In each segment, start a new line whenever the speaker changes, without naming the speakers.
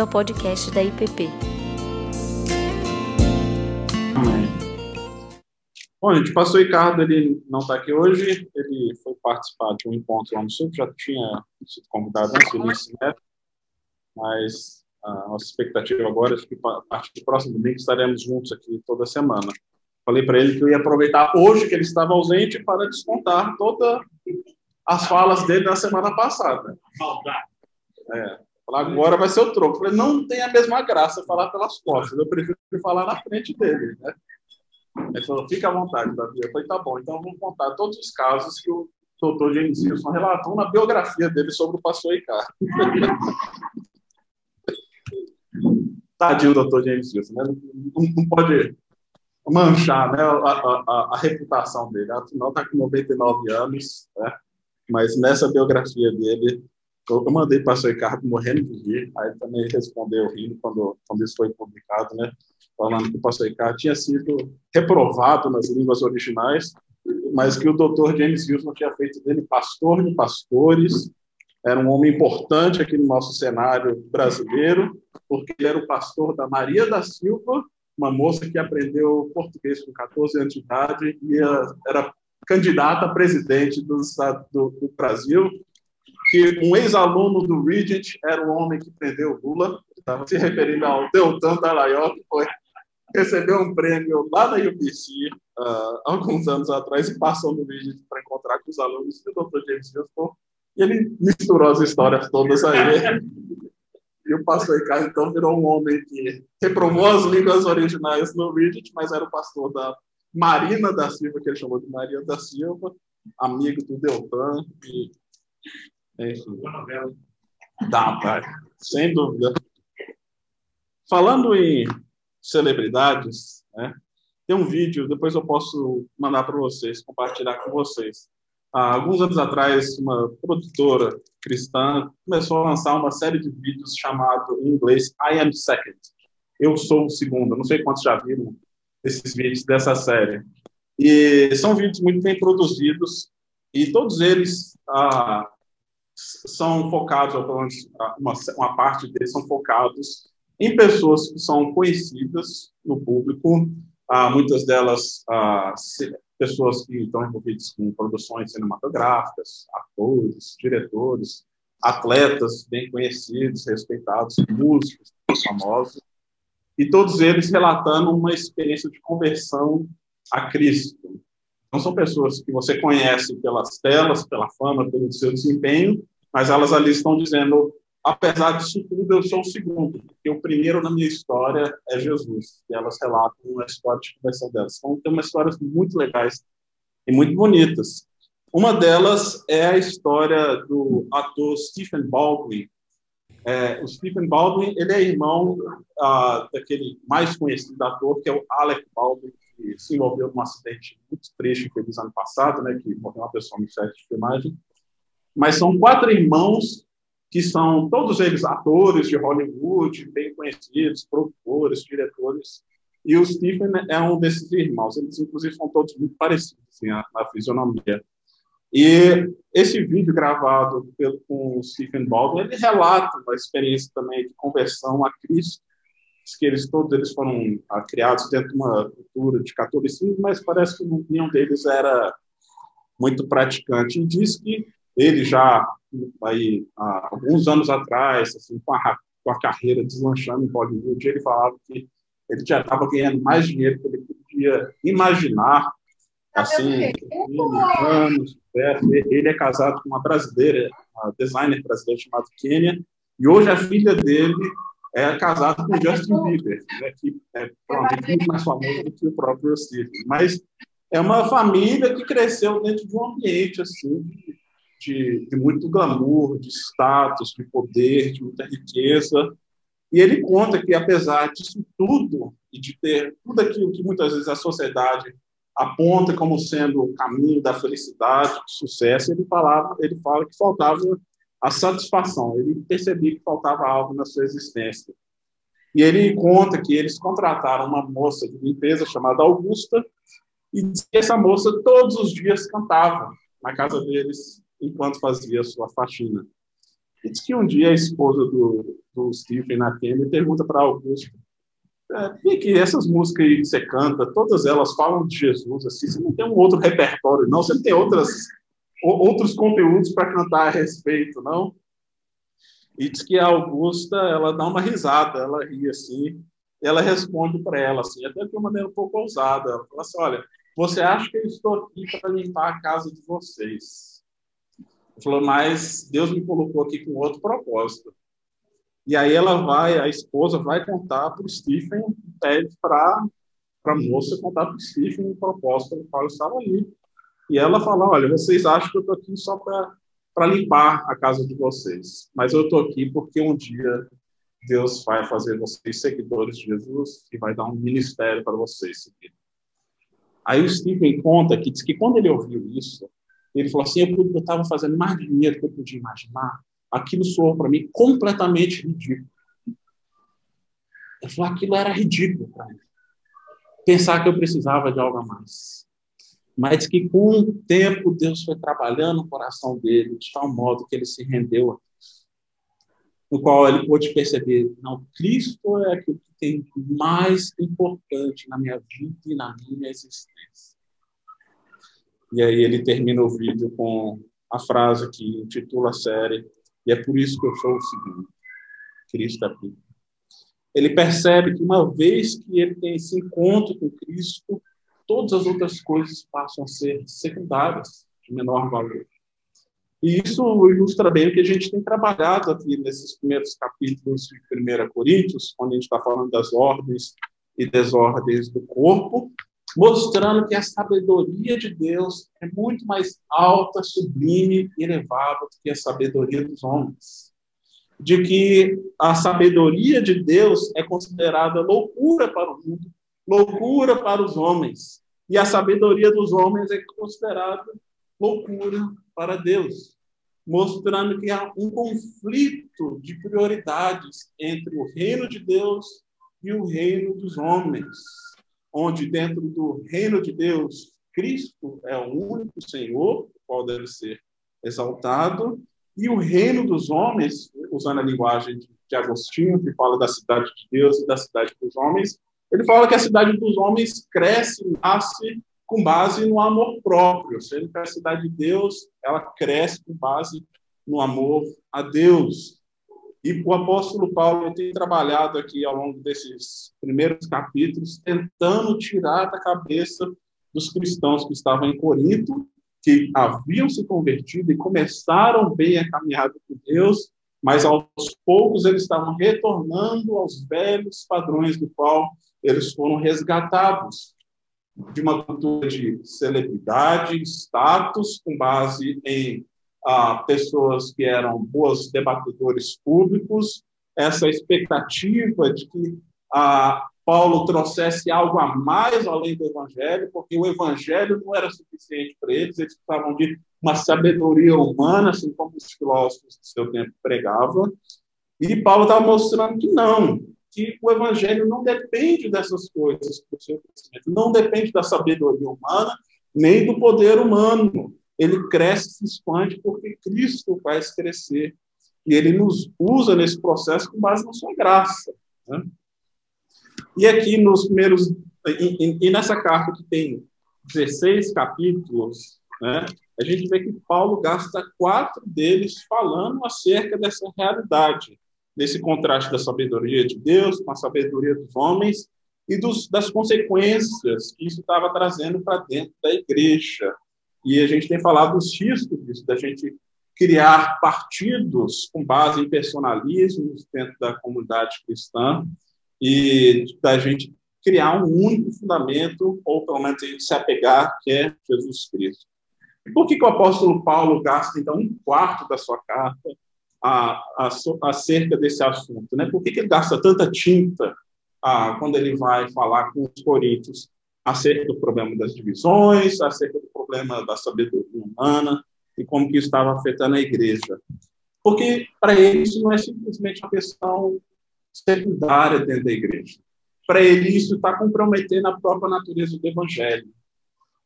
bem-vindo ao podcast da IPP.
Bom, gente, o pastor Ricardo ele não está aqui hoje, ele foi participar de um encontro lá no Sul, já tinha sido convidado antes do início, né? mas a nossa expectativa agora é que a partir do próximo domingo estaremos juntos aqui toda semana. Falei para ele que eu ia aproveitar hoje que ele estava ausente para descontar todas as falas dele da semana passada. É, agora vai ser o troco. Falei, não tem a mesma graça falar pelas costas, eu prefiro falar na frente dele. Né? Ele falou, fica à vontade, Davi. Eu falei, tá bom, então vamos contar todos os casos que o doutor James Wilson relatou na biografia dele sobre o pastor Ricardo. Tadinho do doutor James Wilson, né? não, não pode manchar né, a, a, a, reputação dele. Afinal, está com 99 anos, né? mas nessa biografia dele, eu, eu mandei para o Ricardo morrendo de rir, aí também respondeu rindo quando, quando isso foi publicado, né? falando que o pastor Ricardo tinha sido reprovado nas línguas originais, mas que o doutor James Wilson tinha feito dele pastor de pastores, era um homem importante aqui no nosso cenário brasileiro, porque ele era o pastor da Maria da Silva, uma moça que aprendeu português com 14 anos de idade e era candidata a presidente do, do, do Brasil, que um ex-aluno do Regent era o homem que prendeu Lula, estava se referindo ao Deltan Dallagnol, que foi recebeu um prêmio lá na UBC uh, alguns anos atrás e passou no Regent para encontrar com os alunos do Dr. James Wilson e ele misturou as histórias todas aí. E o pastor Ricardo, então, virou um homem que reprovou as línguas originais no Reddit, mas era o pastor da Marina da Silva, que ele chamou de Maria da Silva, amigo do Deltan. E, enfim. Dá, pai. Sem dúvida. Falando em celebridades, né, tem um vídeo, depois eu posso mandar para vocês, compartilhar com vocês Há alguns anos atrás, uma produtora cristã começou a lançar uma série de vídeos chamado, em inglês, I Am Second. Eu sou o segundo. Não sei quantos já viram esses vídeos dessa série. E são vídeos muito bem produzidos e todos eles ah, são focados, ou pelo menos uma, uma parte deles são focados em pessoas que são conhecidas no público, ah, muitas delas ah, pessoas que estão envolvidas com produções cinematográficas, atores, diretores, atletas bem conhecidos, respeitados, músicos famosos, e todos eles relatando uma experiência de conversão a Cristo. Não são pessoas que você conhece pelas telas, pela fama, pelo seu desempenho, mas elas ali estão dizendo apesar disso tudo, eu sou o segundo, porque o primeiro na minha história é Jesus. E elas relatam a história de conversão delas. Então, tem umas histórias muito legais e muito bonitas. Uma delas é a história do ator Stephen Baldwin. É, o Stephen Baldwin ele é irmão ah, daquele mais conhecido ator, que é o Alec Baldwin, que se envolveu num acidente muito triste que fez ano passado, né, que morreu uma pessoa no set de filmagem. Mas são quatro irmãos que são todos eles atores de Hollywood, bem conhecidos, produtores, diretores. E o Stephen é um desses irmãos. Eles, inclusive, são todos muito parecidos assim, na, fisionomia. E esse vídeo gravado pelo, com o Stephen Baldwin, ele relata uma experiência também de conversão a Cristo, que eles todos eles foram ah, criados dentro de uma cultura de catolicismo, mas parece que nenhum deles era muito praticante. E diz que ele já aí há alguns anos atrás, assim, com a, com a carreira deslanchando em Hollywood, ele falava que ele já estava ganhando mais dinheiro do que ele podia imaginar, assim, anos, ele é casado com uma brasileira, uma designer brasileira chamada Kenya, e hoje a filha dele é casada com Justin Bieber, né, que é provavelmente muito mais famoso do que o próprio Steve. Mas é uma família que cresceu dentro de um ambiente assim de, de muito glamour, de status, de poder, de muita riqueza. E ele conta que, apesar disso tudo, e de ter tudo aquilo que muitas vezes a sociedade aponta como sendo o caminho da felicidade, do sucesso, ele, falava, ele fala que faltava a satisfação, ele percebia que faltava algo na sua existência. E ele conta que eles contrataram uma moça de limpeza chamada Augusta, e essa moça todos os dias cantava na casa deles enquanto fazia sua faxina. E diz que um dia a esposa do, do Stephen Atkins pergunta para Augusto, é, que essas músicas que você canta, todas elas falam de Jesus, assim, você não tem um outro repertório, não? Você não tem outras, outros conteúdos para cantar a respeito, não? E diz que a Augusta, ela dá uma risada, ela ri assim, ela responde para ela, assim, até de uma maneira um pouco ousada. Ela fala assim: Olha, você acha que eu estou aqui para limpar a casa de vocês? Falou, mas Deus me colocou aqui com outro propósito. E aí ela vai, a esposa vai contar para o Stephen, pede para a moça contar para o Stephen o propósito pelo qual estava ali. E ela fala: Olha, vocês acham que eu estou aqui só para limpar a casa de vocês, mas eu estou aqui porque um dia Deus vai fazer vocês seguidores de Jesus e vai dar um ministério para vocês seguir. Aí o Stephen conta que diz que quando ele ouviu isso, ele falou assim: eu estava fazendo mais dinheiro do que eu podia imaginar. Aquilo soou para mim completamente ridículo. Ele falou: aquilo era ridículo para mim. Pensar que eu precisava de algo a mais. Mas que com o tempo Deus foi trabalhando o coração dele de tal modo que ele se rendeu a no qual ele pôde perceber, não, Cristo é aquilo que tem mais importante na minha vida e na minha existência. E aí ele termina o vídeo com a frase que intitula a série, e é por isso que eu sou o seguinte, Cristo é. Ele percebe que uma vez que ele tem esse encontro com Cristo, todas as outras coisas passam a ser secundárias, de menor valor. E isso ilustra bem o que a gente tem trabalhado aqui nesses primeiros capítulos de 1 Coríntios, quando a gente está falando das ordens e desordens do corpo, mostrando que a sabedoria de Deus é muito mais alta, sublime e elevada do que a sabedoria dos homens. De que a sabedoria de Deus é considerada loucura para o mundo, loucura para os homens, e a sabedoria dos homens é considerada loucura para Deus, mostrando que há um conflito de prioridades entre o reino de Deus e o reino dos homens, onde dentro do reino de Deus, Cristo é o único Senhor, o qual deve ser exaltado, e o reino dos homens, usando a linguagem de Agostinho, que fala da cidade de Deus e da cidade dos homens, ele fala que a cidade dos homens cresce, nasce com base no amor próprio, sendo que a cidade de Deus, ela cresce com base no amor a Deus. E o apóstolo Paulo tem trabalhado aqui ao longo desses primeiros capítulos, tentando tirar da cabeça dos cristãos que estavam em Corinto, que haviam se convertido e começaram bem a caminhada com Deus, mas aos poucos eles estavam retornando aos velhos padrões do qual eles foram resgatados de uma cultura de celebridade, status, com base em ah, pessoas que eram boas debatedores públicos, essa expectativa de que ah, Paulo trouxesse algo a mais além do evangelho, porque o evangelho não era suficiente para eles, eles precisavam de uma sabedoria humana, assim como os filósofos do seu tempo pregavam. E Paulo estava mostrando que não, que o evangelho não depende dessas coisas do seu crescimento, não depende da sabedoria humana, nem do poder humano. Ele cresce, se expande porque Cristo faz crescer. E ele nos usa nesse processo com base na sua graça. Né? E aqui nos primeiros. E, e, nessa carta que tem 16 capítulos, né, a gente vê que Paulo gasta quatro deles falando acerca dessa realidade desse contraste da sabedoria de Deus com a sabedoria dos homens e dos, das consequências que isso estava trazendo para dentro da igreja. E a gente tem falado dos riscos disso, da gente criar partidos com base em personalismos dentro da comunidade cristã e da gente criar um único fundamento, ou pelo menos se apegar, que é Jesus Cristo. E por que, que o apóstolo Paulo gasta, então, um quarto da sua carta a, a, acerca desse assunto. Né? Por que, que ele gasta tanta tinta ah, quando ele vai falar com os coríntios acerca do problema das divisões, acerca do problema da sabedoria humana e como que isso estava afetando a igreja? Porque para ele isso não é simplesmente uma questão secundária dentro da igreja. Para ele isso está comprometendo a própria natureza do evangelho.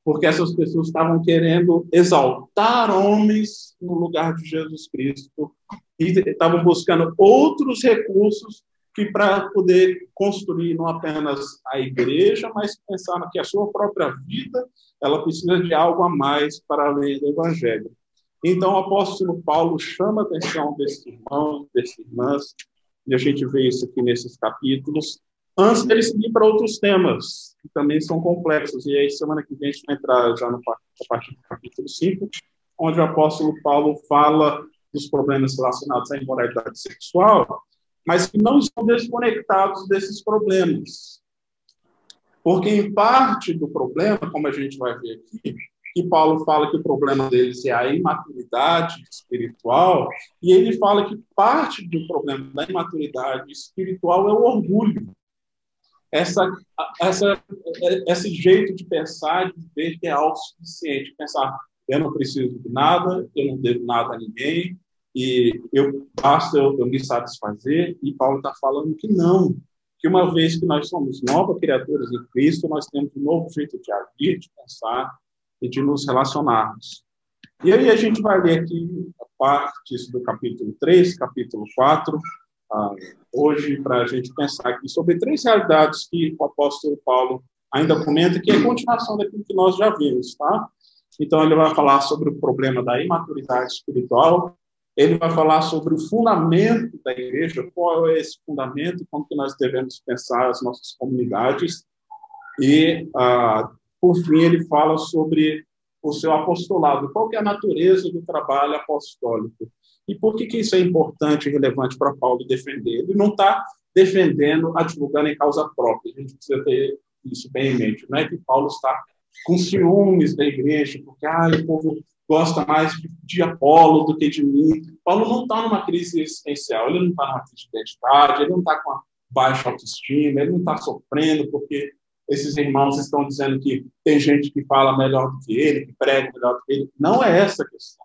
Porque essas pessoas estavam querendo exaltar homens no lugar de Jesus Cristo e estavam buscando outros recursos que para poder construir não apenas a igreja, mas pensar que a sua própria vida ela precisa de algo a mais para além do evangelho. Então, o apóstolo Paulo chama a atenção desses irmãos, dessas irmãs, e a gente vê isso aqui nesses capítulos, antes dele seguir para outros temas, que também são complexos. E aí, semana que vem, a gente vai entrar já no, a partir do capítulo 5, onde o apóstolo Paulo fala dos problemas relacionados à imoralidade sexual, mas que não estão desconectados desses problemas. Porque, em parte do problema, como a gente vai ver aqui, que Paulo fala que o problema deles é a imaturidade espiritual, e ele fala que parte do problema da imaturidade espiritual é o orgulho. Essa, essa, esse jeito de pensar, de ver que é autossuficiente, pensar, eu não preciso de nada, eu não devo nada a ninguém, e eu basta eu, eu me satisfazer, e Paulo está falando que não, que uma vez que nós somos novas criaturas em Cristo, nós temos um novo jeito de agir, de pensar, e de nos relacionarmos. E aí a gente vai ler aqui partes do capítulo 3, capítulo 4, ah, hoje, para a gente pensar aqui sobre três realidades que o apóstolo Paulo ainda comenta, que é continuação daquilo que nós já vimos, tá? Então, ele vai falar sobre o problema da imaturidade espiritual, ele vai falar sobre o fundamento da igreja, qual é esse fundamento, como que nós devemos pensar as nossas comunidades, e ah, por fim, ele fala sobre o seu apostolado, qual é a natureza do trabalho apostólico. E por que, que isso é importante e relevante para Paulo defender? Ele não está defendendo, advogando em causa própria. A gente precisa ter isso bem em mente. Não é que Paulo está com ciúmes da igreja, porque ah, o povo gosta mais de, de Apolo do que de mim. Paulo não está numa crise existencial, ele não está numa crise de identidade, ele não está com baixa autoestima, ele não está sofrendo porque esses irmãos estão dizendo que tem gente que fala melhor do que ele, que prega melhor do que ele. Não é essa a questão.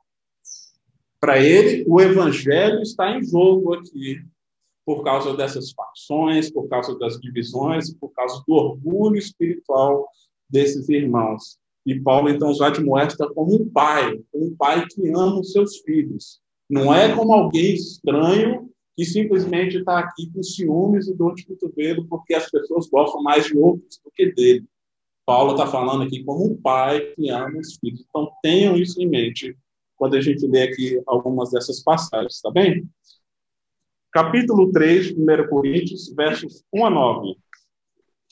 Para ele, o evangelho está em jogo aqui, por causa dessas facções, por causa das divisões, por causa do orgulho espiritual desses irmãos. E Paulo, então, os admoesta como um pai, um pai que ama os seus filhos. Não é como alguém estranho que simplesmente está aqui com ciúmes e dor de cotovelo porque as pessoas gostam mais de outros do que dele. Paulo está falando aqui como um pai que ama os filhos. Então, tenham isso em mente quando a gente lê aqui algumas dessas passagens, tá bem? Capítulo 3, 1 Coríntios, versos 1 a 9.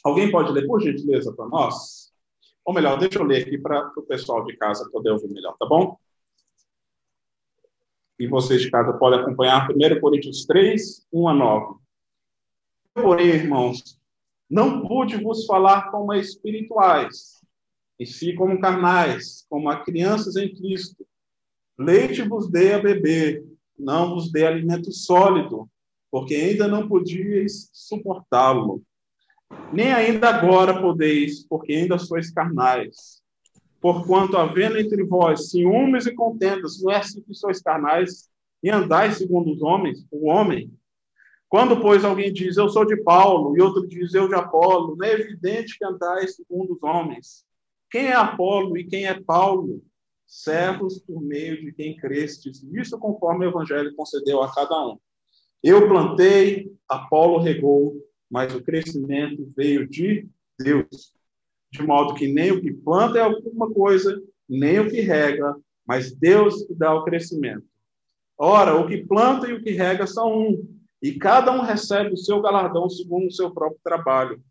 Alguém pode ler, por gentileza, para nós? Ou melhor, deixa eu ler aqui para o pessoal de casa poder ouvir melhor, tá bom? e vocês de casa podem acompanhar 1 Coríntios 3, 1 a 9. Porém, irmãos, não pude vos falar como espirituais, e sim como carnais, como a crianças em Cristo. Leite vos dei a beber, não vos dei alimento sólido, porque ainda não podíeis suportá-lo. Nem ainda agora podeis, porque ainda sois carnais. Porquanto, havendo entre vós ciúmes e contendas, não é assim que sois carnais e andais segundo os homens, o homem. Quando, pois, alguém diz, eu sou de Paulo, e outro diz, eu de Apolo, não é evidente que andais segundo os homens. Quem é Apolo e quem é Paulo? Servos por meio de quem crestes, isso conforme o Evangelho concedeu a cada um. Eu plantei, Apolo regou, mas o crescimento veio de Deus de modo que nem o que planta é alguma coisa, nem o que rega, mas Deus que dá o crescimento. Ora, o que planta e o que rega são um, e cada um recebe o seu galardão segundo o seu próprio trabalho.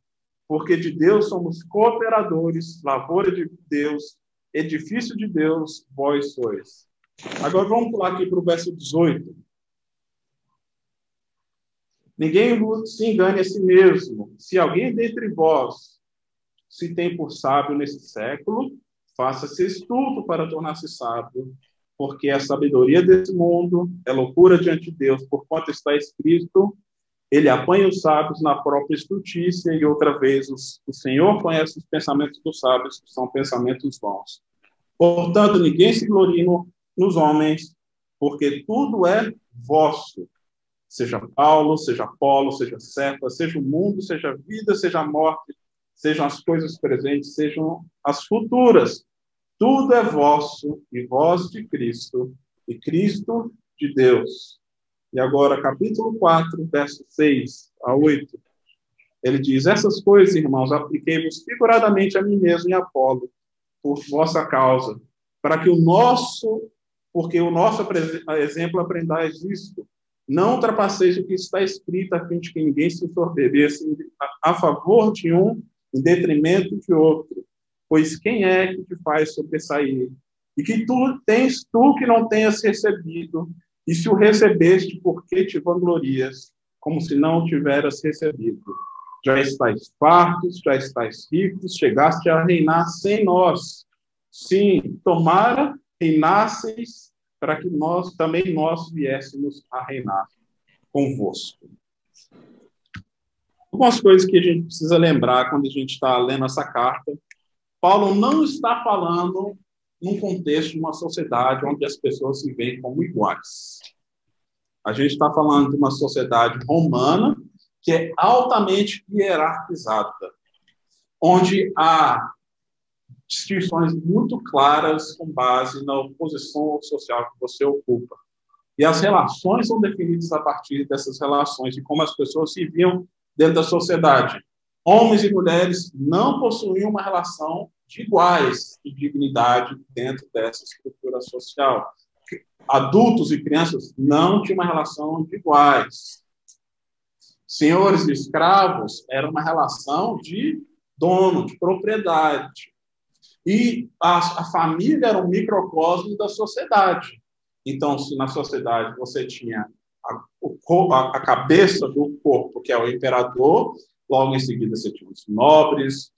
Porque de Deus somos cooperadores, lavoura de Deus, edifício de Deus, vós sois. Agora vamos pular aqui para o verso 18. Ninguém se engane a si mesmo. Se alguém dentre vós se tem por sábio nesse século, faça-se estudo para tornar-se sábio, porque a sabedoria desse mundo é loucura diante de Deus, por quanto está escrito, ele apanha os sábios na própria estultícia, e outra vez o Senhor conhece os pensamentos dos sábios, que são pensamentos bons. Portanto, ninguém se glorie no, nos homens, porque tudo é vosso. Seja Paulo, seja Apolo, seja Cefa, seja o mundo, seja a vida, seja a morte, sejam as coisas presentes, sejam as futuras. tudo é vosso, e vós de Cristo, e Cristo de Deus. E agora, capítulo 4, verso 6 a 8. Ele diz: Essas coisas, irmãos, apliquei-vos figuradamente a mim mesmo e a Apolo, por vossa causa, para que o nosso, porque o nosso exemplo aprendais isto, não ultrapasseis o que está escrito, a fim de que ninguém se sorbebesse a favor de um em detrimento de outro. Pois quem é que te faz sobressair? E que tu tens tu que não tenhas recebido, e se o recebeste, por que te vanglorias, como se não o tiveras recebido? Já estáis fartos, já estáis ricos, chegaste a reinar sem nós. Sim, tomara reinasseis para que nós também nós viéssemos a reinar convosco. Algumas coisas que a gente precisa lembrar quando a gente está lendo essa carta. Paulo não está falando num contexto de uma sociedade onde as pessoas se veem como iguais. A gente está falando de uma sociedade romana que é altamente hierarquizada, onde há distinções muito claras com base na posição social que você ocupa. E as relações são definidas a partir dessas relações e como as pessoas se viam dentro da sociedade. Homens e mulheres não possuíam uma relação de iguais de dignidade dentro dessa estrutura social. Adultos e crianças não tinham uma relação de iguais. Senhores e escravos era uma relação de dono, de propriedade. E a, a família era um microcosmo da sociedade. Então, se na sociedade você tinha a, a cabeça do corpo, que é o imperador, logo em seguida você tinha os nobres,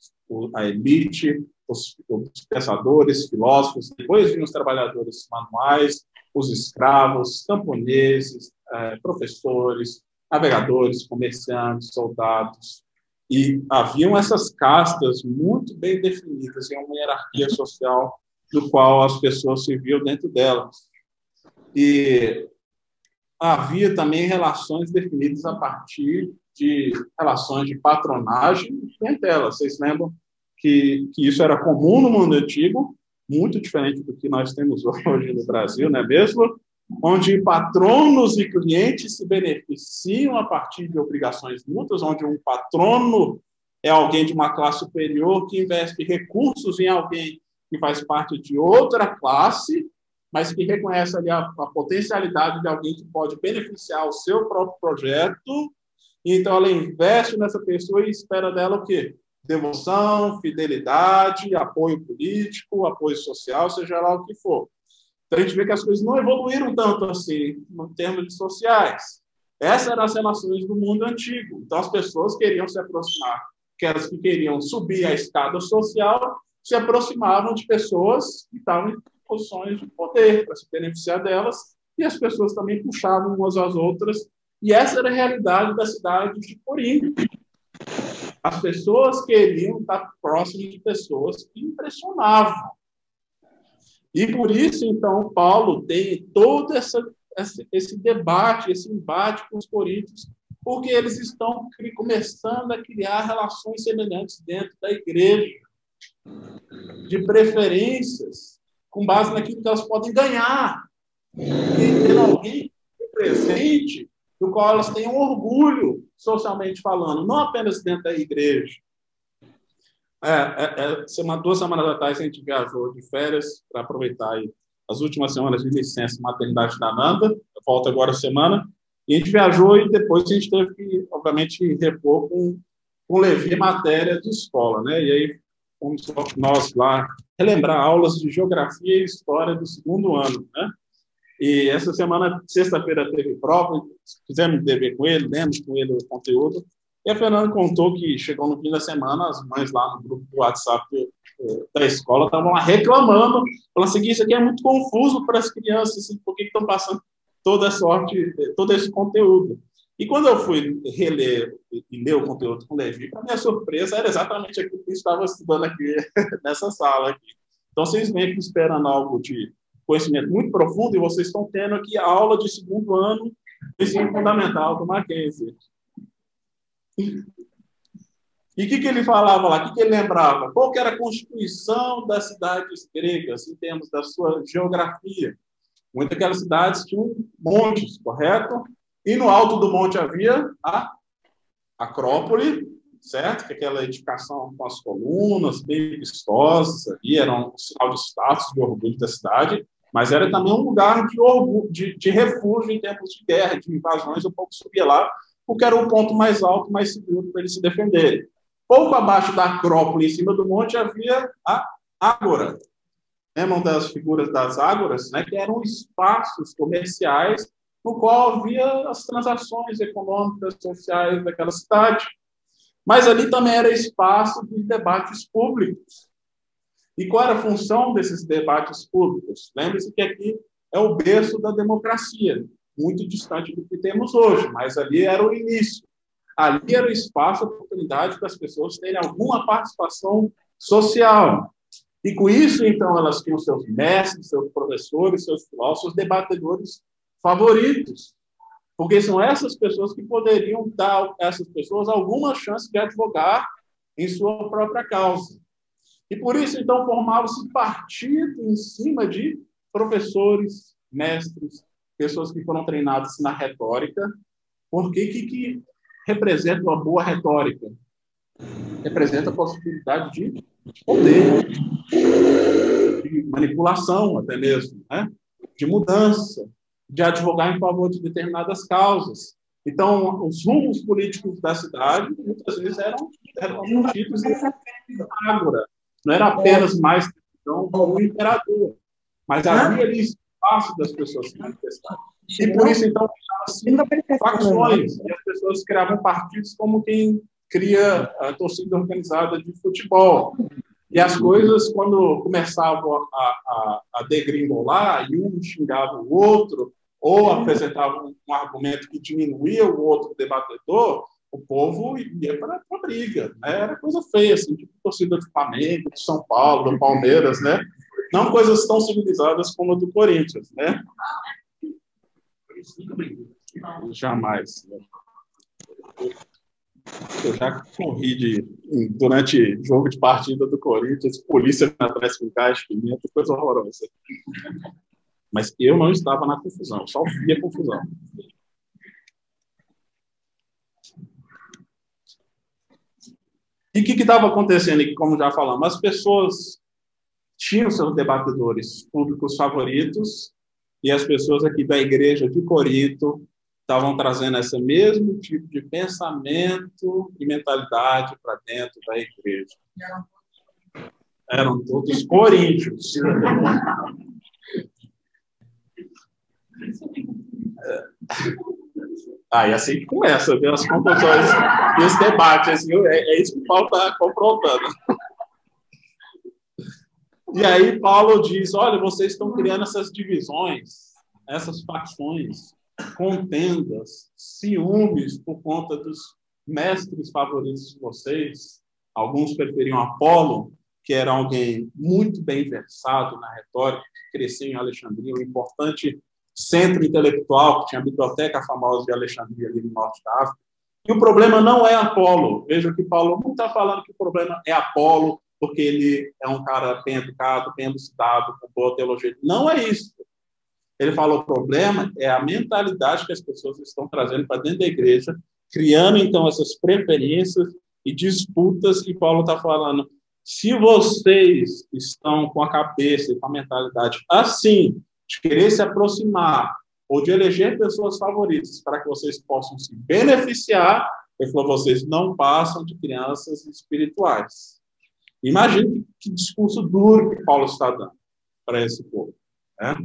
a elite, os, os pensadores, filósofos, depois vinham os trabalhadores manuais, os escravos, camponeses, eh, professores, navegadores, comerciantes, soldados, e haviam essas castas muito bem definidas em uma hierarquia social do qual as pessoas se viam dentro delas. E havia também relações definidas a partir de relações de patronagem entre elas. Vocês lembram que, que isso era comum no mundo antigo, muito diferente do que nós temos hoje no Brasil, não é mesmo? onde patronos e clientes se beneficiam a partir de obrigações mútuas, onde um patrono é alguém de uma classe superior que investe recursos em alguém que faz parte de outra classe, mas que reconhece ali a, a potencialidade de alguém que pode beneficiar o seu próprio projeto. Então, ela investe nessa pessoa e espera dela o quê? Devoção, fidelidade, apoio político, apoio social, seja lá o que for. Então, a gente vê que as coisas não evoluíram tanto assim, em termos de sociais. Essas eram as relações do mundo antigo. Então, as pessoas queriam se aproximar, aquelas que queriam subir a escada social, se aproximavam de pessoas que estavam em posições de poder para se beneficiar delas, e as pessoas também puxavam umas às outras. E essa era a realidade da cidade de Corinto. As pessoas queriam estar próximas de pessoas que impressionavam. E por isso, então, Paulo tem todo essa, esse debate, esse embate com os coríntios, porque eles estão começando a criar relações semelhantes dentro da igreja, de preferências, com base naquilo que elas podem ganhar, e ter alguém presente do qual elas tenham orgulho, socialmente falando, não apenas dentro da igreja, é, é, é, semana, duas semanas atrás a gente viajou de férias para aproveitar aí as últimas semanas de licença maternidade da Nanda, volta agora a semana, e a gente viajou e depois a gente teve que, obviamente, repor com, com Levi matéria de escola, né? E aí fomos nós lá relembrar aulas de geografia e história do segundo ano, né? E essa semana, sexta-feira, teve prova, fizemos dever com ele, lemos com ele o conteúdo, e a Fernanda contou que chegou no fim da semana, as mães lá no grupo do WhatsApp eh, da escola estavam lá reclamando, falando assim, isso aqui é muito confuso para as crianças, assim, por que estão passando toda sorte, todo esse conteúdo. E quando eu fui reler e ler o conteúdo com o Levi, a minha surpresa era exatamente aquilo que eu estava estudando aqui nessa sala. Aqui. Então, vocês vêm aqui esperando algo de conhecimento muito profundo e vocês estão tendo aqui a aula de segundo ano do ensino fundamental do Mackenzie. E o que, que ele falava lá? O que, que ele lembrava? Qual era a constituição das cidades gregas, em termos da sua geografia? Muitas daquelas cidades tinham montes, correto? E no alto do monte havia a Acrópole, certo? Que é aquela edificação com as colunas bem vistosas ali, era um sinal de status, de orgulho da cidade, mas era também um lugar de, de, de refúgio em tempos de guerra, de invasões, o povo subia lá, porque era o ponto mais alto, mais seguro para eles se defenderem. Pouco abaixo da Acrópole, em cima do monte, havia a Ágora. Lembram das figuras das Ágoras? Né? Que eram espaços comerciais no qual havia as transações econômicas, sociais daquela cidade. Mas ali também era espaço de debates públicos. E qual era a função desses debates públicos? Lembre-se que aqui é o berço da democracia, muito distante do que temos hoje, mas ali era o início ali era o espaço, a oportunidade para as pessoas terem alguma participação social. E com isso, então, elas tinham seus mestres, seus professores, seus filósofos, debatedores favoritos. Porque são essas pessoas que poderiam dar a essas pessoas alguma chance de advogar em sua própria causa. E por isso, então, formava-se partido em cima de professores, mestres, pessoas que foram treinadas na retórica, porque que, que representa uma boa retórica. Representa a possibilidade de poder, de manipulação até mesmo, né? de mudança, de advogar em favor de determinadas causas. Então, os rumos políticos da cidade muitas vezes eram, eram tidos em ágora. Não era apenas mais então, o imperador, mas havia ali espaço das pessoas se manifestarem. E por isso, então, assim, facções. E as pessoas criavam partidos como quem cria a torcida organizada de futebol. E as coisas, quando começavam a, a, a degringolar, e um xingava o outro, ou apresentava um, um argumento que diminuía o outro debatedor, o povo ia para a briga. Né? Era coisa feia, assim, tipo torcida do Flamengo, de São Paulo, do Palmeiras, né? Não coisas tão civilizadas como a do Corinthians, né? Jamais. Eu já corri de, durante jogo de partida do Corinthians, polícia atrás com caixa, pimenta, coisa horrorosa. Mas eu não estava na confusão, só via confusão. E o que estava acontecendo como já falamos? As pessoas tinham seus debatedores públicos favoritos e as pessoas aqui da igreja de Corinto estavam trazendo esse mesmo tipo de pensamento e mentalidade para dentro da igreja. Eram todos coríntios. É. Ah, e assim que começa, viu? As conclusões e os debates, viu? É, é isso que Paulo está confrontando. E aí Paulo diz: olha, vocês estão criando essas divisões, essas facções, contendas, ciúmes por conta dos mestres favoritos de vocês. Alguns preferiam Apolo, que era alguém muito bem versado na retórica, que cresceu em Alexandria, um importante centro intelectual, que tinha a biblioteca famosa de Alexandria ali no norte da África. E o problema não é Apolo. Veja que Paulo não está falando que o problema é Apolo, porque ele é um cara bem educado, bem elucidado, com boa teologia. Não é isso. Ele fala: o problema é a mentalidade que as pessoas estão trazendo para dentro da igreja, criando então essas preferências e disputas. E Paulo está falando: se vocês estão com a cabeça e com a mentalidade assim, de querer se aproximar ou de eleger pessoas favoritas para que vocês possam se beneficiar, ele falou: vocês não passam de crianças espirituais. Imagine que discurso duro que Paulo está dando para esse povo. Né?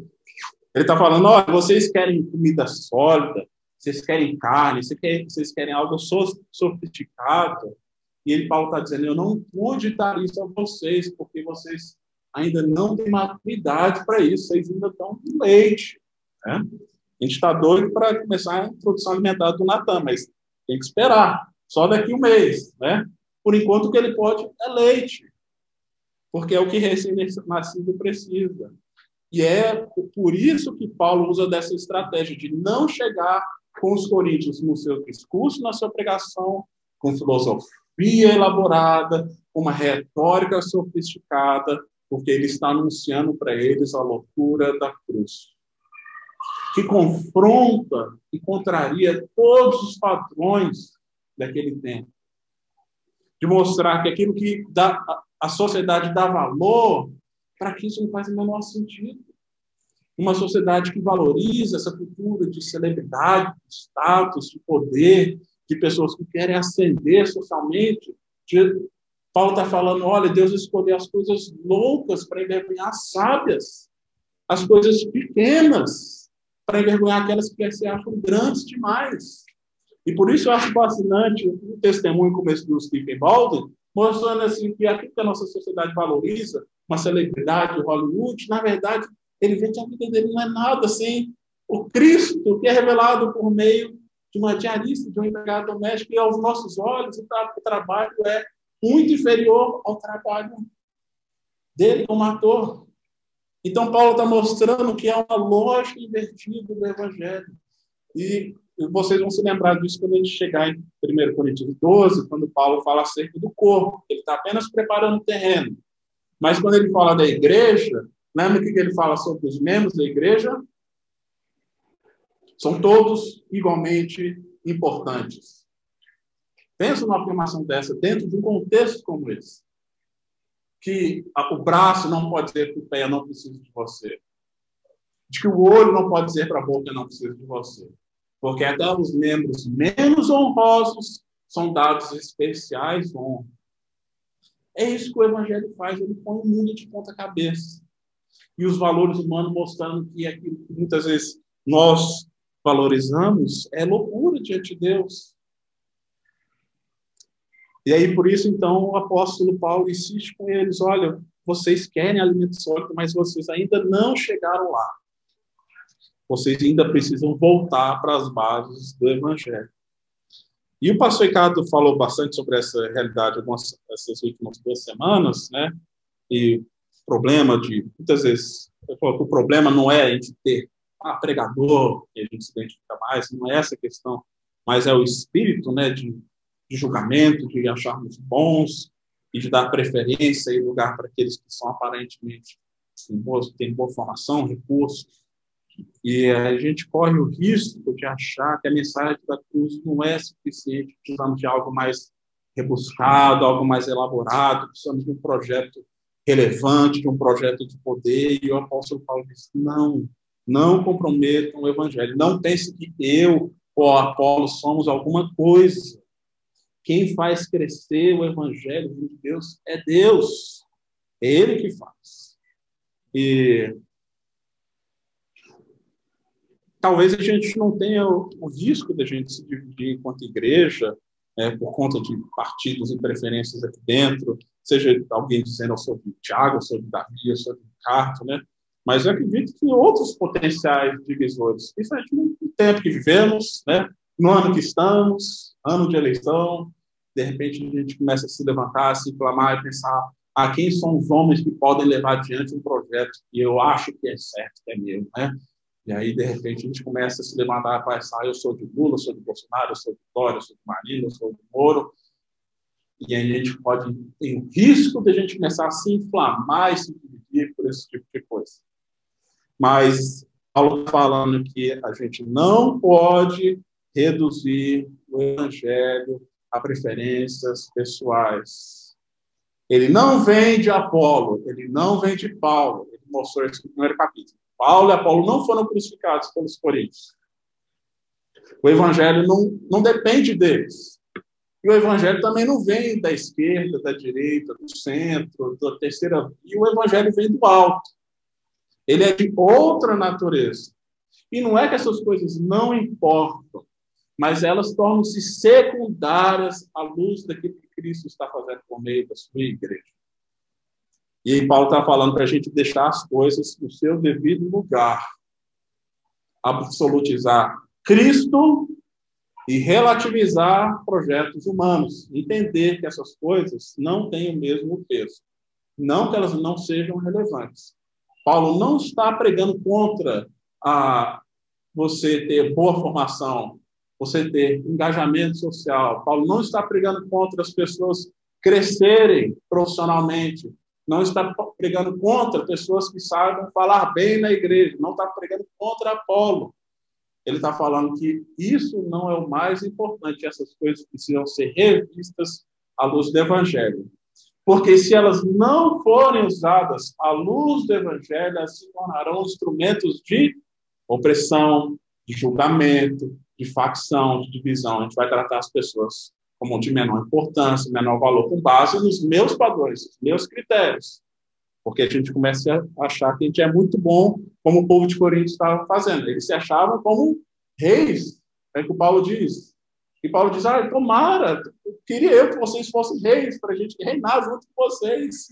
Ele está falando: olha, vocês querem comida sólida, vocês querem carne, vocês querem algo sofisticado. E ele, Paulo, está dizendo: eu não pude dar isso a vocês, porque vocês ainda não têm maturidade para isso, vocês ainda estão com leite. Né? A gente está doido para começar a introdução alimentar do Natan, mas tem que esperar, só daqui um mês. Né? Por enquanto, o que ele pode é leite, porque é o que recém-nascido precisa. E é por isso que Paulo usa dessa estratégia de não chegar com os coríntios no seu discurso, na sua pregação, com filosofia, elaborada, uma retórica sofisticada, porque ele está anunciando para eles a loucura da cruz, que confronta e contraria todos os padrões daquele tempo. De mostrar que aquilo que dá, a sociedade dá valor, para que isso não faz o menor sentido. Uma sociedade que valoriza essa cultura de celebridade, de status, de poder, de pessoas que querem ascender socialmente. De... Paulo está falando: olha, Deus escolheu as coisas loucas para envergonhar as sábias, as coisas pequenas para envergonhar aquelas que se acham grandes demais. E por isso eu acho fascinante o testemunho começo do Stephen Baldwin, mostrando assim que aquilo que a nossa sociedade valoriza, uma celebridade de Hollywood, na verdade, ele vê que a vida dele não é nada sem o Cristo que é revelado por meio de uma diarista, de um empregado doméstico, e aos nossos olhos o trabalho é muito inferior ao trabalho dele como ator. Então, Paulo está mostrando que é uma lógica invertida do Evangelho. E vocês vão se lembrar disso quando a gente chegar em 1 Coríntios 12, quando Paulo fala acerca do corpo. Ele está apenas preparando o terreno. Mas quando ele fala da igreja, lembra o que ele fala sobre os membros da igreja? São todos igualmente importantes. Pensa numa afirmação dessa dentro de um contexto como esse. Que o braço não pode dizer que o pé não precisa de você. De que o olho não pode dizer para a boca não precisa de você porque até os membros menos honrosos são dados especiais honra. É isso que o Evangelho faz, ele põe o mundo de ponta cabeça. E os valores humanos mostrando que aquilo que muitas vezes nós valorizamos é loucura diante de Deus. E aí, por isso, então, o apóstolo Paulo insiste com eles: olha, vocês querem alimento sólido, mas vocês ainda não chegaram lá vocês ainda precisam voltar para as bases do Evangelho. E o pastor Ricardo falou bastante sobre essa realidade algumas essas últimas duas semanas, né? E problema de muitas vezes eu falo que o problema não é a gente ter ah, pregador que a gente se identifica mais, não é essa a questão, mas é o espírito, né, de, de julgamento, de acharmos bons e de dar preferência e lugar para aqueles que são aparentemente assim, boas, têm boa formação, recursos, e a gente corre o risco de achar que a mensagem da cruz não é suficiente, precisamos de algo mais rebuscado, algo mais elaborado, precisamos de um projeto relevante, de um projeto de poder. E o apóstolo Paulo disse: não, não comprometam o evangelho. Não pense que eu ou Apolo somos alguma coisa. Quem faz crescer o evangelho de Deus é Deus. É Ele que faz. E talvez a gente não tenha o, risco da gente se dividir enquanto igreja, é, por conta de partidos e preferências aqui dentro, seja alguém dizendo eu sou de Tiago, eu sou de Davi, eu sou de Ricardo, né? Mas eu acredito que outros potenciais divisores, principalmente no tempo que vivemos, né? No ano que estamos, ano de eleição, de repente a gente começa a se levantar, se inflamar e pensar a quem são os homens que podem levar adiante um projeto que eu acho que é certo, que é meu, né? E aí, de repente, a gente começa a se levantar para pensar, eu sou de Lula, eu sou de Bolsonaro, eu sou de Dória, eu sou de Marina, eu sou de Moro. E aí a gente pode, tem o risco de a gente começar a se inflamar e se dividir por esse tipo de coisa. Mas Paulo tá falando que a gente não pode reduzir o evangelho a preferências pessoais. Ele não vem de Apolo, ele não vem de Paulo. Ele mostrou isso no primeiro capítulo. Paulo e Apolo não foram crucificados pelos coríntios. O evangelho não, não depende deles. E o evangelho também não vem da esquerda, da direita, do centro, da terceira E o evangelho vem do alto. Ele é de outra natureza. E não é que essas coisas não importam, mas elas tornam-se secundárias à luz daquilo que Cristo está fazendo por meio da sua igreja. E aí Paulo está falando para a gente deixar as coisas no seu devido lugar. Absolutizar Cristo e relativizar projetos humanos. Entender que essas coisas não têm o mesmo peso. Não que elas não sejam relevantes. Paulo não está pregando contra a você ter boa formação, você ter engajamento social. Paulo não está pregando contra as pessoas crescerem profissionalmente, não está pregando contra pessoas que saibam falar bem na igreja, não está pregando contra Apolo. Ele está falando que isso não é o mais importante, essas coisas precisam ser revistas à luz do Evangelho. Porque se elas não forem usadas à luz do Evangelho, elas se tornarão instrumentos de opressão, de julgamento, de facção, de divisão. A gente vai tratar as pessoas como de menor importância, menor valor, com base nos meus padrões, nos meus critérios. Porque a gente começa a achar que a gente é muito bom, como o povo de Corinto estava fazendo. Eles se achavam como reis, é o que o Paulo diz. E Paulo diz: ah, tomara, queria eu que vocês fossem reis, para a gente reinar junto com vocês.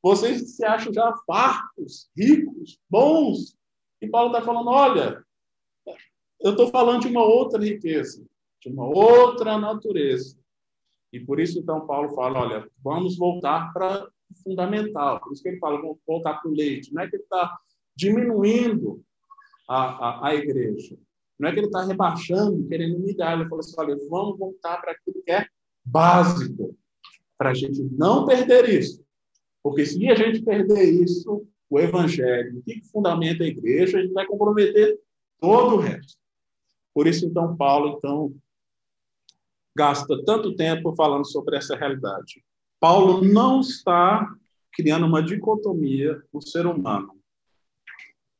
Vocês se acham já fartos, ricos, bons. E Paulo está falando: olha, eu estou falando de uma outra riqueza, de uma outra natureza. E por isso, então, Paulo fala: olha, vamos voltar para o fundamental. Por isso que ele fala: vamos voltar para o leite. Não é que ele está diminuindo a, a, a igreja. Não é que ele está rebaixando, querendo humilhar. Ele fala assim: olha, vamos voltar para aquilo que é básico, para a gente não perder isso. Porque se a gente perder isso, o evangelho, o que fundamenta a igreja, a gente vai comprometer todo o resto. Por isso, então, Paulo, então, gasta tanto tempo falando sobre essa realidade. Paulo não está criando uma dicotomia no ser humano,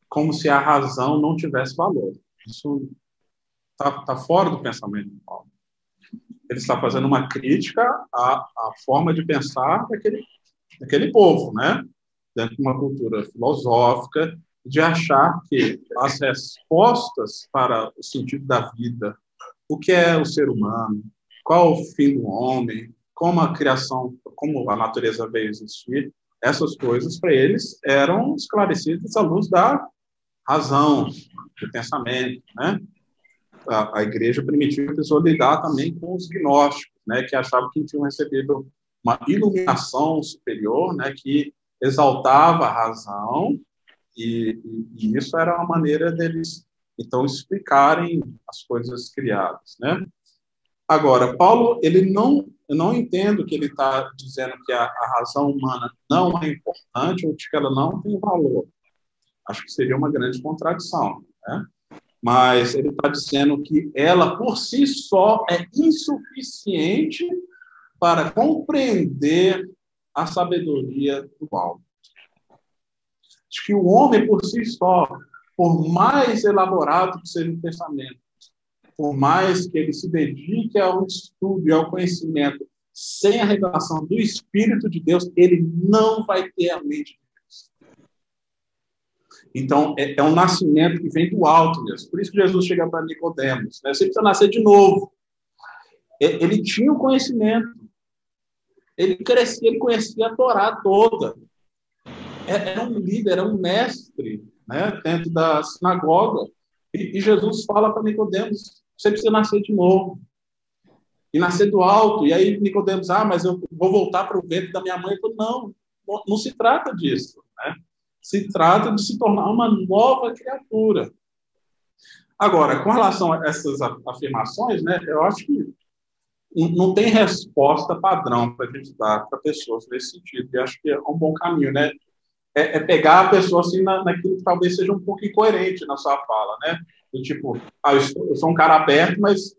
como se a razão não tivesse valor. Isso está tá fora do pensamento de Paulo. Ele está fazendo uma crítica à, à forma de pensar daquele, daquele povo, né? Dentro de uma cultura filosófica, de achar que as respostas para o sentido da vida, o que é o ser humano, qual o fim do homem, como a criação, como a natureza veio existir, essas coisas para eles eram esclarecidas à luz da razão, do pensamento, né? A, a igreja primitiva precisou lidar também com os gnósticos, né, que achavam que tinham recebido uma iluminação superior, né, que exaltava a razão e, e, isso era uma maneira deles então explicarem as coisas criadas, né? Agora, Paulo, ele não, eu não entendo que ele está dizendo que a, a, razão humana não é importante ou que ela não tem valor. Acho que seria uma grande contradição, né? Mas ele está dizendo que ela por si só é insuficiente para compreender a sabedoria do alto. Acho que o homem por si só, por mais elaborado que seja o pensamento, por mais que ele se dedique ao estudo e ao conhecimento, sem a revelação do Espírito de Deus, ele não vai ter a mente de Deus. Então, é, é um nascimento que vem do alto mesmo. Por isso que Jesus chega para Nicodemos. Né? Você precisa nascer de novo. Ele tinha o conhecimento. Ele crescia, ele conhecia a Torá toda. É, era um líder, era um mestre né, dentro da sinagoga. E, e Jesus fala para Nicodemos: você precisa nascer de novo. E nascer do alto. E aí Nicodemos, ah, mas eu vou voltar para o ventre da minha mãe. Eu falo, não, não se trata disso. Né? Se trata de se tornar uma nova criatura. Agora, com relação a essas afirmações, né, eu acho que não tem resposta padrão para a gente dar para pessoas nesse sentido. E acho que é um bom caminho, né? É, é pegar a pessoa assim na, naquilo que talvez seja um pouco incoerente na sua fala, né? Do tipo, ah, eu, eu sou um cara aberto, mas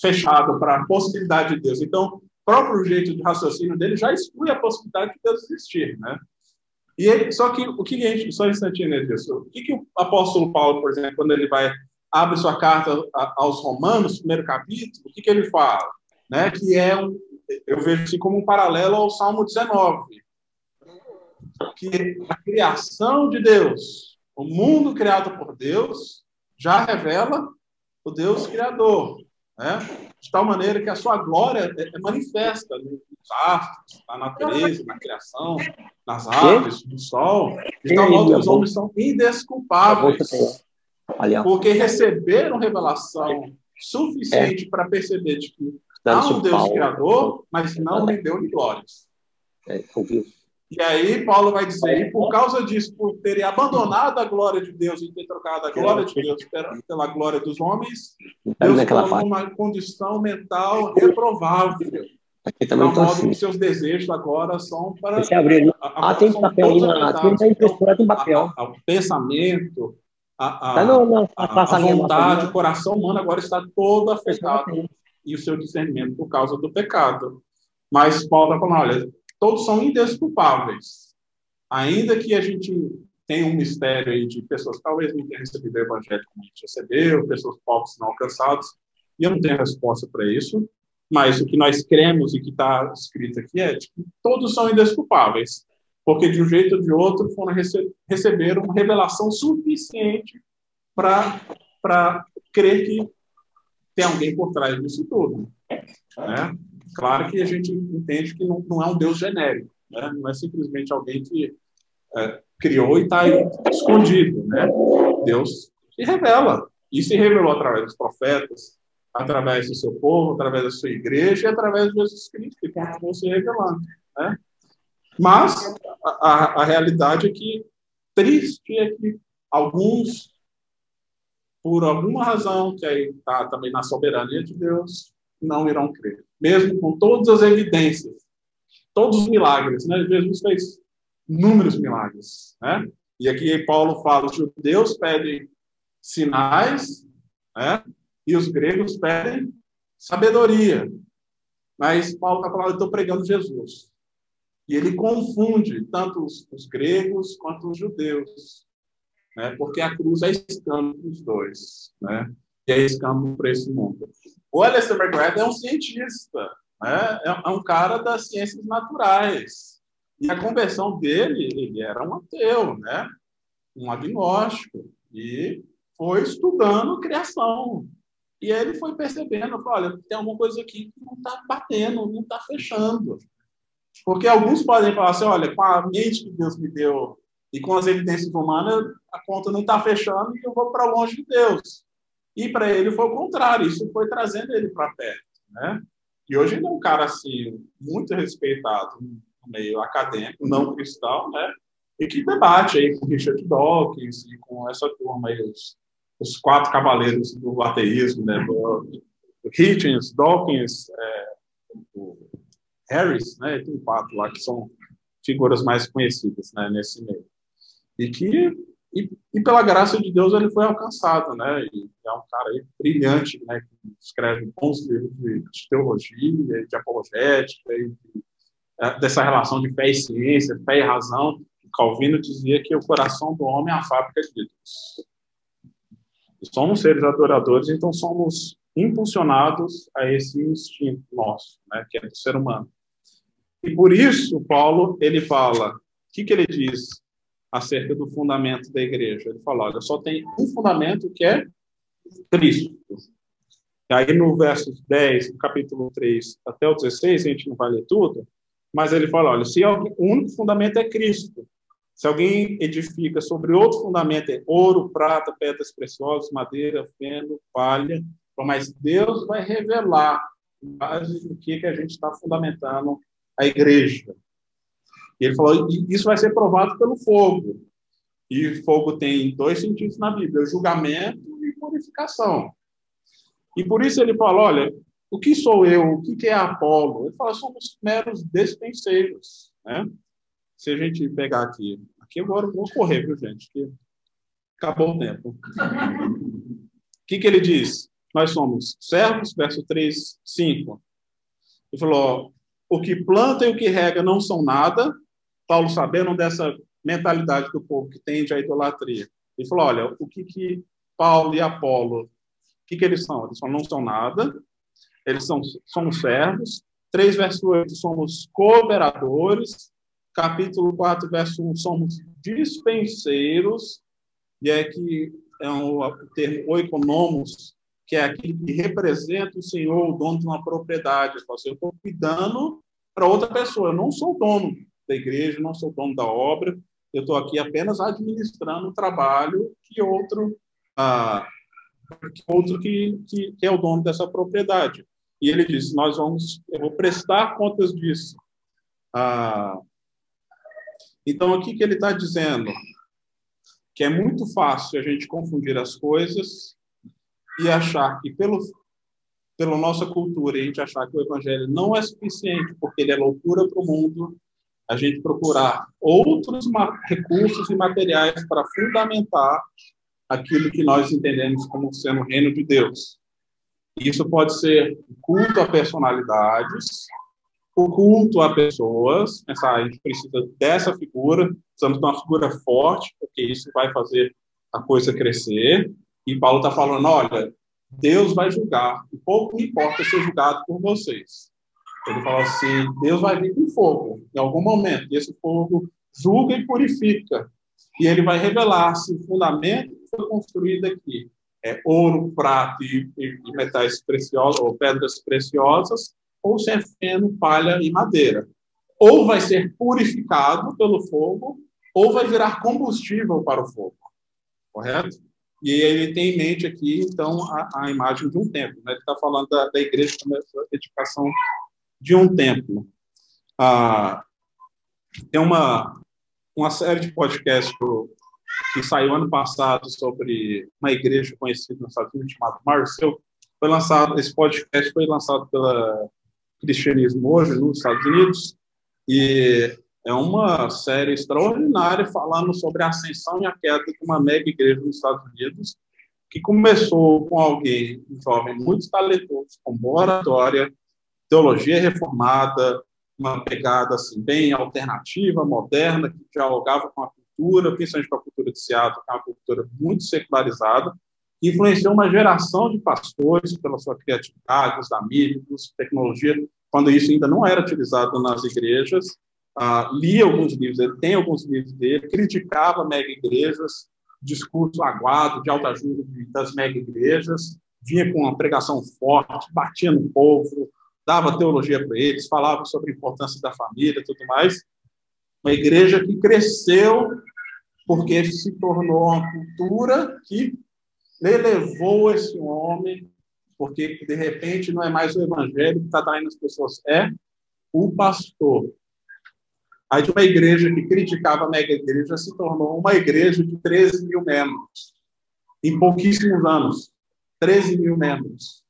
fechado para a possibilidade de Deus. Então, próprio jeito de raciocínio dele já exclui a possibilidade de Deus existir, né? E ele, só que o que a gente, só um instantinho né, o que, que o apóstolo Paulo, por exemplo, quando ele vai abre sua carta aos Romanos, primeiro capítulo, o que, que ele fala, né? Que é um, eu vejo assim como um paralelo ao Salmo 19, que a criação de Deus, o mundo criado por Deus, já revela o Deus Criador. Né? De tal maneira que a sua glória é, é manifesta nos astros, na natureza, na criação, nas árvores, no sol. De tal modo que os homens são indesculpáveis. Porque receberam revelação suficiente é. para perceber de que há um Deus Criador, mas não lhe deu glórias.
É, ouviu?
E aí Paulo vai dizer, e por causa disso, por terem abandonado a glória de Deus e ter trocado a glória de Deus pela glória dos homens, Deus colocou uma condição mental reprovável. Aqui também modo assim. que seus desejos agora são para.
Você abrir. Ah, tem papel aí na. Tem impressora, tem papel.
o pensamento, a, a, tá no, no, a, a vontade, o coração humano agora está todo afetado e o seu discernimento por causa do pecado. Mas Paulo está falando, olha, todos são indesculpáveis. Ainda que a gente tenha um mistério aí de pessoas que talvez não tenham recebido o evangelho como a gente recebeu, pessoas pobres não alcançadas, e eu não tenho resposta para isso, mas o que nós cremos e que está escrito aqui é que todos são indesculpáveis, porque de um jeito ou de outro foram rece receberam uma revelação suficiente para crer que tem alguém por trás disso tudo. Né? Claro que a gente entende que não, não é um Deus genérico, né? não é simplesmente alguém que é, criou e está escondido. Né? Deus se revela, e se revelou através dos profetas, através do seu povo, através da sua igreja e através de Jesus Cristo, que continuou se revelando. Né? Mas a, a, realidade é que triste é que alguns, por alguma razão, que aí está também na soberania de Deus, não irão crer mesmo com todas as evidências, todos os milagres, né? Jesus fez inúmeros milagres, né? E aqui Paulo fala, os judeus pedem sinais, né? E os gregos pedem sabedoria. Mas Paulo está falando, eu estou pregando Jesus. E ele confunde tanto os, os gregos quanto os judeus, né? Porque a cruz é escândalo para os dois, né? E é escândalo para esse mundo. O Alistair McGrath é um cientista, né? É, é um cara das ciências naturais. E a conversão dele, ele era um ateu, né? Um agnóstico. E foi estudando criação. E aí ele foi percebendo, olha, tem alguma coisa aqui que não está batendo, não está fechando. Porque alguns podem falar assim, olha, com a mente que Deus me deu e com as evidências humanas, a conta não está fechando e eu vou para longe de Deus. E para ele foi o contrário, isso foi trazendo ele para perto, né? E hoje ele é um cara assim muito respeitado no meio acadêmico, não cristão, né? E que debate aí com Richard Dawkins e com essa turma aí, os, os quatro cavaleiros do ateísmo, né? Hitchens, Dawkins, é, Harris, né? Tem quatro lá que são figuras mais conhecidas, né? Nesse meio. E que e, e, pela graça de Deus ele foi alcançado, né? E é um cara aí brilhante, né? Que escreve bons livros de, de teologia, de apologética, e de, é, dessa relação de fé e ciência, fé e razão. Calvino dizia que o coração do homem é a fábrica de Deus. Somos seres adoradores, então somos impulsionados a esse instinto nosso, né? Que é do ser humano. E por isso Paulo ele fala, o que que ele diz? Acerca do fundamento da igreja. Ele fala, olha, só tem um fundamento que é Cristo. E aí no verso 10, no capítulo 3 até o 16, a gente não vai ler tudo, mas ele fala, olha, se alguém, o único fundamento é Cristo. Se alguém edifica sobre outro fundamento, é ouro, prata, pedras preciosas, madeira, feno, palha, mas Deus vai revelar base do que, que a gente está fundamentando a igreja. Ele falou: isso vai ser provado pelo fogo. E fogo tem dois sentidos na Bíblia: julgamento e purificação. E por isso ele fala: olha, o que sou eu? O que é Apolo? Ele fala: somos meros despenseiros. Né? Se a gente pegar aqui, aqui agora eu vou correr, viu, gente? Que acabou o tempo. O que, que ele diz? Nós somos servos, verso 3, 5. Ele falou: o que planta e o que rega não são nada, Paulo, sabendo dessa mentalidade do povo que tende à idolatria, ele falou: olha, o que, que Paulo e Apolo, o que, que eles são? Eles não são nada, eles são, somos servos. 3, verso 8, somos cooperadores. Capítulo 4, verso 1, somos dispenseiros. E é que é um, termo oikonomos, que é aquele que representa o senhor, o dono de uma propriedade. Eu estou cuidando para outra pessoa, eu não sou dono da igreja, não sou dono da obra, eu estou aqui apenas administrando o trabalho que outro, ah, que, outro que, que, que, é o dono dessa propriedade. E ele disse: Nós vamos, eu vou prestar contas disso. Ah, Então, o que, que ele está dizendo? Que é muito fácil a gente confundir as coisas e achar que, pelo, pela nossa cultura, a gente achar que o evangelho não é suficiente porque ele é loucura para o mundo, a gente procurar outros recursos e materiais para fundamentar aquilo que nós entendemos como sendo o reino de Deus. Isso pode ser o culto a personalidades, o culto a pessoas. Pensar, a gente precisa dessa figura, precisamos de uma figura forte, porque isso vai fazer a coisa crescer. E Paulo está falando: olha, Deus vai julgar, e pouco me importa ser julgado por vocês. Ele fala assim: Deus vai vir com fogo em algum momento, e esse fogo julga e purifica. E ele vai revelar se o fundamento que foi construído aqui é ouro, prata e, e metais preciosos, ou pedras preciosas, ou se é feno, palha e madeira. Ou vai ser purificado pelo fogo, ou vai virar combustível para o fogo. Correto? E ele tem em mente aqui, então, a, a imagem de um templo. Né? Ele está falando da, da igreja como essa edificação de um templo. Ah, tem uma, uma série de podcasts que saiu ano passado sobre uma igreja conhecida nos Estados Unidos chamada Marcel. Foi lançado esse podcast foi lançado pela Cristianismo hoje nos Estados Unidos e é uma série extraordinária falando sobre a ascensão e a queda de uma mega igreja nos Estados Unidos que começou com alguém, um jovem muito talentoso, com boa oratória, teologia reformada, uma pegada assim bem alternativa, moderna, que dialogava com a cultura, principalmente com a cultura de Seattle, que é uma cultura muito secularizada, que influenciou uma geração de pastores pela sua criatividade, os amigos, tecnologia, quando isso ainda não era utilizado nas igrejas. Uh, lia alguns livros, ele tem alguns livros dele, criticava mega igrejas, discurso aguado de alta ajuda das mega igrejas, vinha com uma pregação forte, batia no povo, dava teologia para eles, falava sobre a importância da família, tudo mais. Uma igreja que cresceu porque se tornou uma cultura que elevou esse homem, porque de repente não é mais o evangelho que está traindo as pessoas, é o pastor. Aí de uma igreja que criticava a mega igreja se tornou uma igreja de 13 mil membros. Em pouquíssimos anos, 13 mil membros.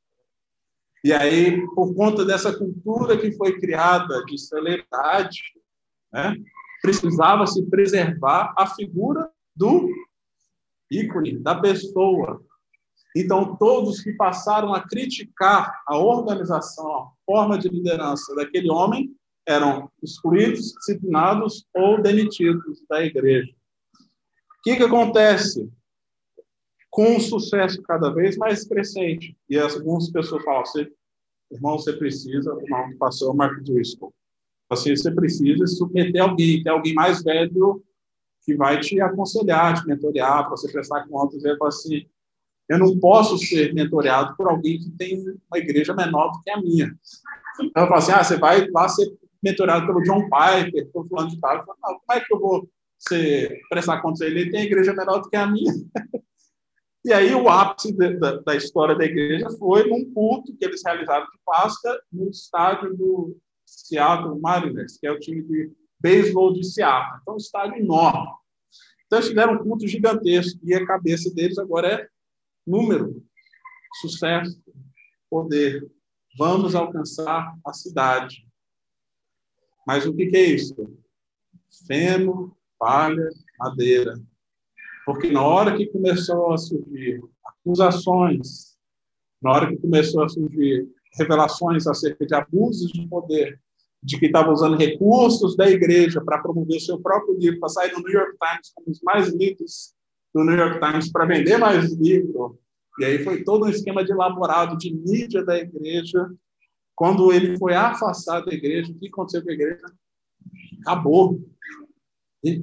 E aí, por conta dessa cultura que foi criada de celebridade, né, precisava se preservar a figura do ícone, da pessoa. Então, todos que passaram a criticar a organização, a forma de liderança daquele homem, eram excluídos, disciplinados ou demitidos da igreja. O que, que acontece? Com um sucesso cada vez mais crescente. E algumas pessoas falam assim, irmão, você precisa, o irmão que passou, o Mark Driscoll, assim, você precisa submeter alguém, ter alguém mais velho que vai te aconselhar, te mentorear, para você prestar contas. Ele fala assim, eu não posso ser mentoreado por alguém que tem uma igreja menor do que a minha. Então, eu falo assim, ah, você vai lá ser mentorado pelo John Piper, por fulano de tal. Eu falo, como é que eu vou ser, prestar contas a ele? Ele tem igreja menor do que a minha. E aí o ápice da, da, história da igreja foi num culto que eles realizaram de Páscoa no estádio do Seattle Mariners, que é o time de beisebol de Seattle. Então, um estádio enorme. Então, eles fizeram um culto gigantesco e a cabeça deles agora é número, sucesso, poder. Vamos alcançar a cidade. Mas o que, que é isso? Feno, palha, madeira. Porque na hora que começou a surgir acusações, na hora que começou a surgir revelações acerca de abusos de poder, de que estava usando recursos da igreja para promover seu próprio livro, para sair no New York Times como os mais lidos do New York Times para vender mais livro. E aí foi todo um esquema de elaborado de mídia da igreja. Quando ele foi afastado da igreja, o que aconteceu com a igreja? Acabou.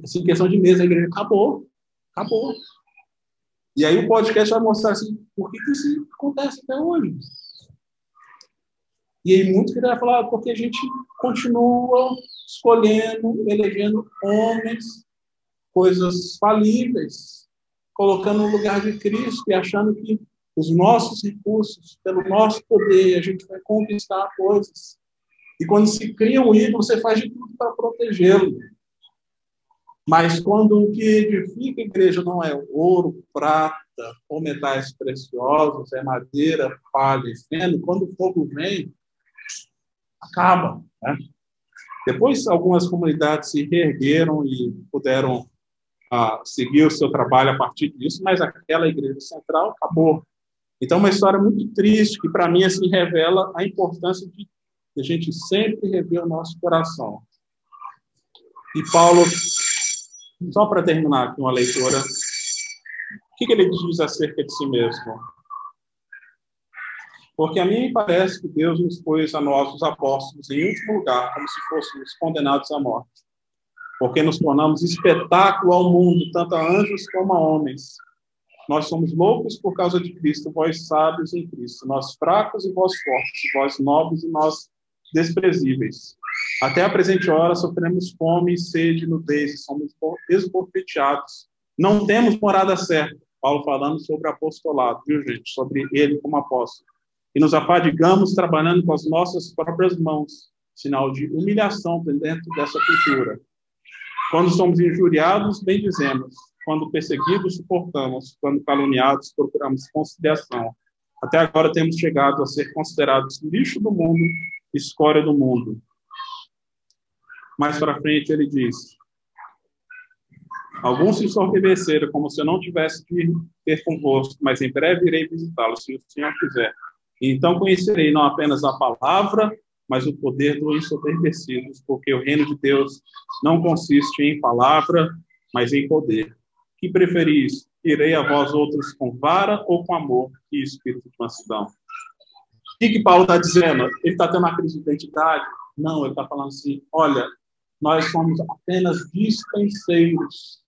Assim, questão de mês, a igreja acabou. Acabou. E aí o podcast vai mostrar assim, por que, que isso acontece até hoje. E aí muito que ele vai falar, porque a gente continua escolhendo, elegendo homens, coisas falíveis, colocando no lugar de Cristo e achando que os nossos recursos, pelo nosso poder, a gente vai conquistar coisas. E quando se cria um ídolo, você faz de tudo para protegê-lo. Mas quando o que edifica a igreja não é ouro, prata ou metais preciosos, é madeira, palha e feno, quando o fogo vem, acaba. Né? Depois, algumas comunidades se reergueram e puderam ah, seguir o seu trabalho a partir disso, mas aquela igreja central acabou. Então, uma história muito triste que, para mim, assim, revela a importância de a gente sempre rever o nosso coração. E Paulo, só para terminar aqui uma leitura, o que, que ele diz acerca de si mesmo? Porque a mim parece que Deus nos pôs a nós, os apóstolos, em último lugar, como se fôssemos condenados à morte. Porque nos tornamos espetáculo ao mundo, tanto a anjos como a homens. Nós somos loucos por causa de Cristo, vós sábios em Cristo. Nós fracos e vós fortes, vós nobres e nós desprezíveis. Até a presente hora sofremos fome, sede, nudez e somos esbofeteados. Não temos morada certa. Paulo falando sobre apostolado, viu, gente? Sobre ele como apóstolo. E nos afadigamos trabalhando com as nossas próprias mãos, sinal de humilhação dentro dessa cultura. Quando somos injuriados, bem dizemos. Quando perseguidos, suportamos. Quando caluniados, procuramos conciliação. Até agora temos chegado a ser considerados lixo do mundo escória do mundo. Mais para frente ele diz: Alguns se ensoberbeceram como se eu não tivesse de ter convosco, mas em breve irei visitá-los, se o Senhor quiser. E então conhecerei não apenas a palavra, mas o poder dos ensoberbecidos, porque o reino de Deus não consiste em palavra, mas em poder. Que preferis? Irei a vós outros com vara ou com amor e espírito de mansidão? O que, que Paulo está dizendo? Ele está tendo uma crise de identidade? Não, ele está falando assim: olha, nós somos apenas dispenseiros,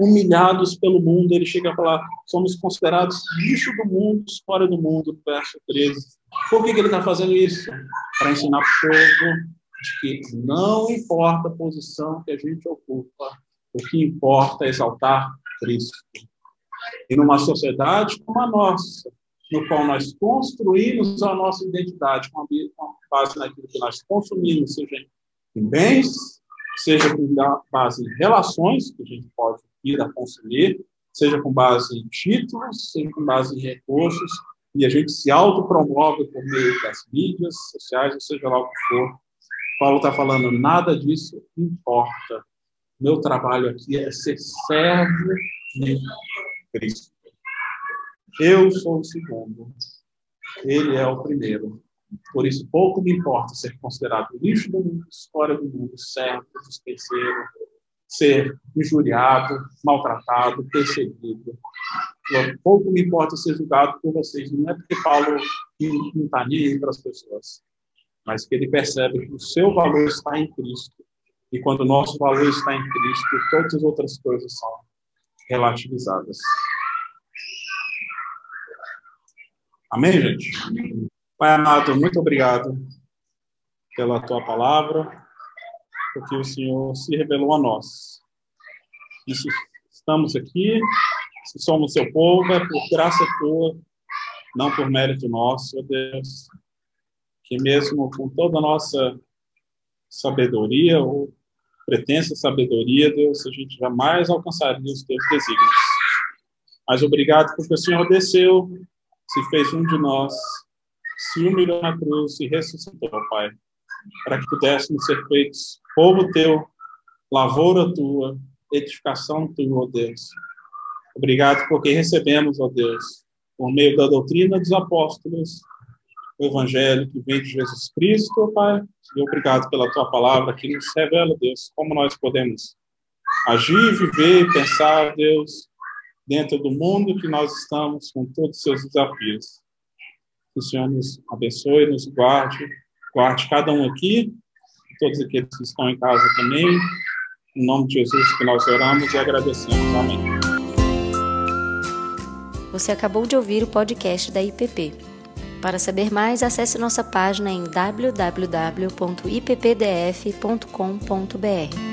humilhados pelo mundo. Ele chega a falar: somos considerados lixo do mundo, fora do mundo, verso 13. Por que, que ele está fazendo isso? Para ensinar o povo de que não importa a posição que a gente ocupa, o que importa é exaltar Cristo. E numa sociedade como a nossa, no qual nós construímos a nossa identidade com base naquilo que nós consumimos, seja em bens, seja com base em relações que a gente pode ir a seja com base em títulos, seja com base em recursos, e a gente se autopromove por meio das mídias sociais, ou seja lá o que for. Paulo está falando, nada disso importa. Meu trabalho aqui é ser servo de Cristo. Eu sou o segundo, ele é o primeiro. Por isso, pouco me importa ser considerado lixo do mundo, história do mundo, servo, dispenseiro, ser injuriado, maltratado, perseguido. Pouco me importa ser julgado por vocês. Não é porque Paulo não está nem para as pessoas, mas que ele percebe que o seu valor está em Cristo. E quando o nosso valor está em Cristo, todas as outras coisas são relativizadas. Amém, gente? Pai amado, muito obrigado pela tua palavra, porque o Senhor se revelou a nós. E se estamos aqui, se somos seu povo, é por graça tua, não por mérito nosso, ó Deus. Que mesmo com toda a nossa sabedoria ou pretensa sabedoria, Deus, a gente jamais alcançaria os teus desígnios. Mas obrigado porque o Senhor desceu se fez um de nós, se humilhou na cruz e ressuscitou, Pai, para que pudéssemos ser feitos povo teu, lavoura tua, edificação tua, ó Deus. Obrigado porque recebemos, ó Deus, por meio da doutrina dos apóstolos, o evangelho que vem de Jesus Cristo, ó Pai, e obrigado pela tua palavra que nos revela, Deus, como nós podemos agir, viver e pensar, Deus, dentro do mundo que nós estamos, com todos os seus desafios. Que o Senhor nos abençoe, nos guarde, guarde cada um aqui, todos aqueles que estão em casa também. Em nome de Jesus que nós oramos e agradecemos. Amém.
Você acabou de ouvir o podcast da IPP. Para saber mais, acesse nossa página em www.ippdf.com.br.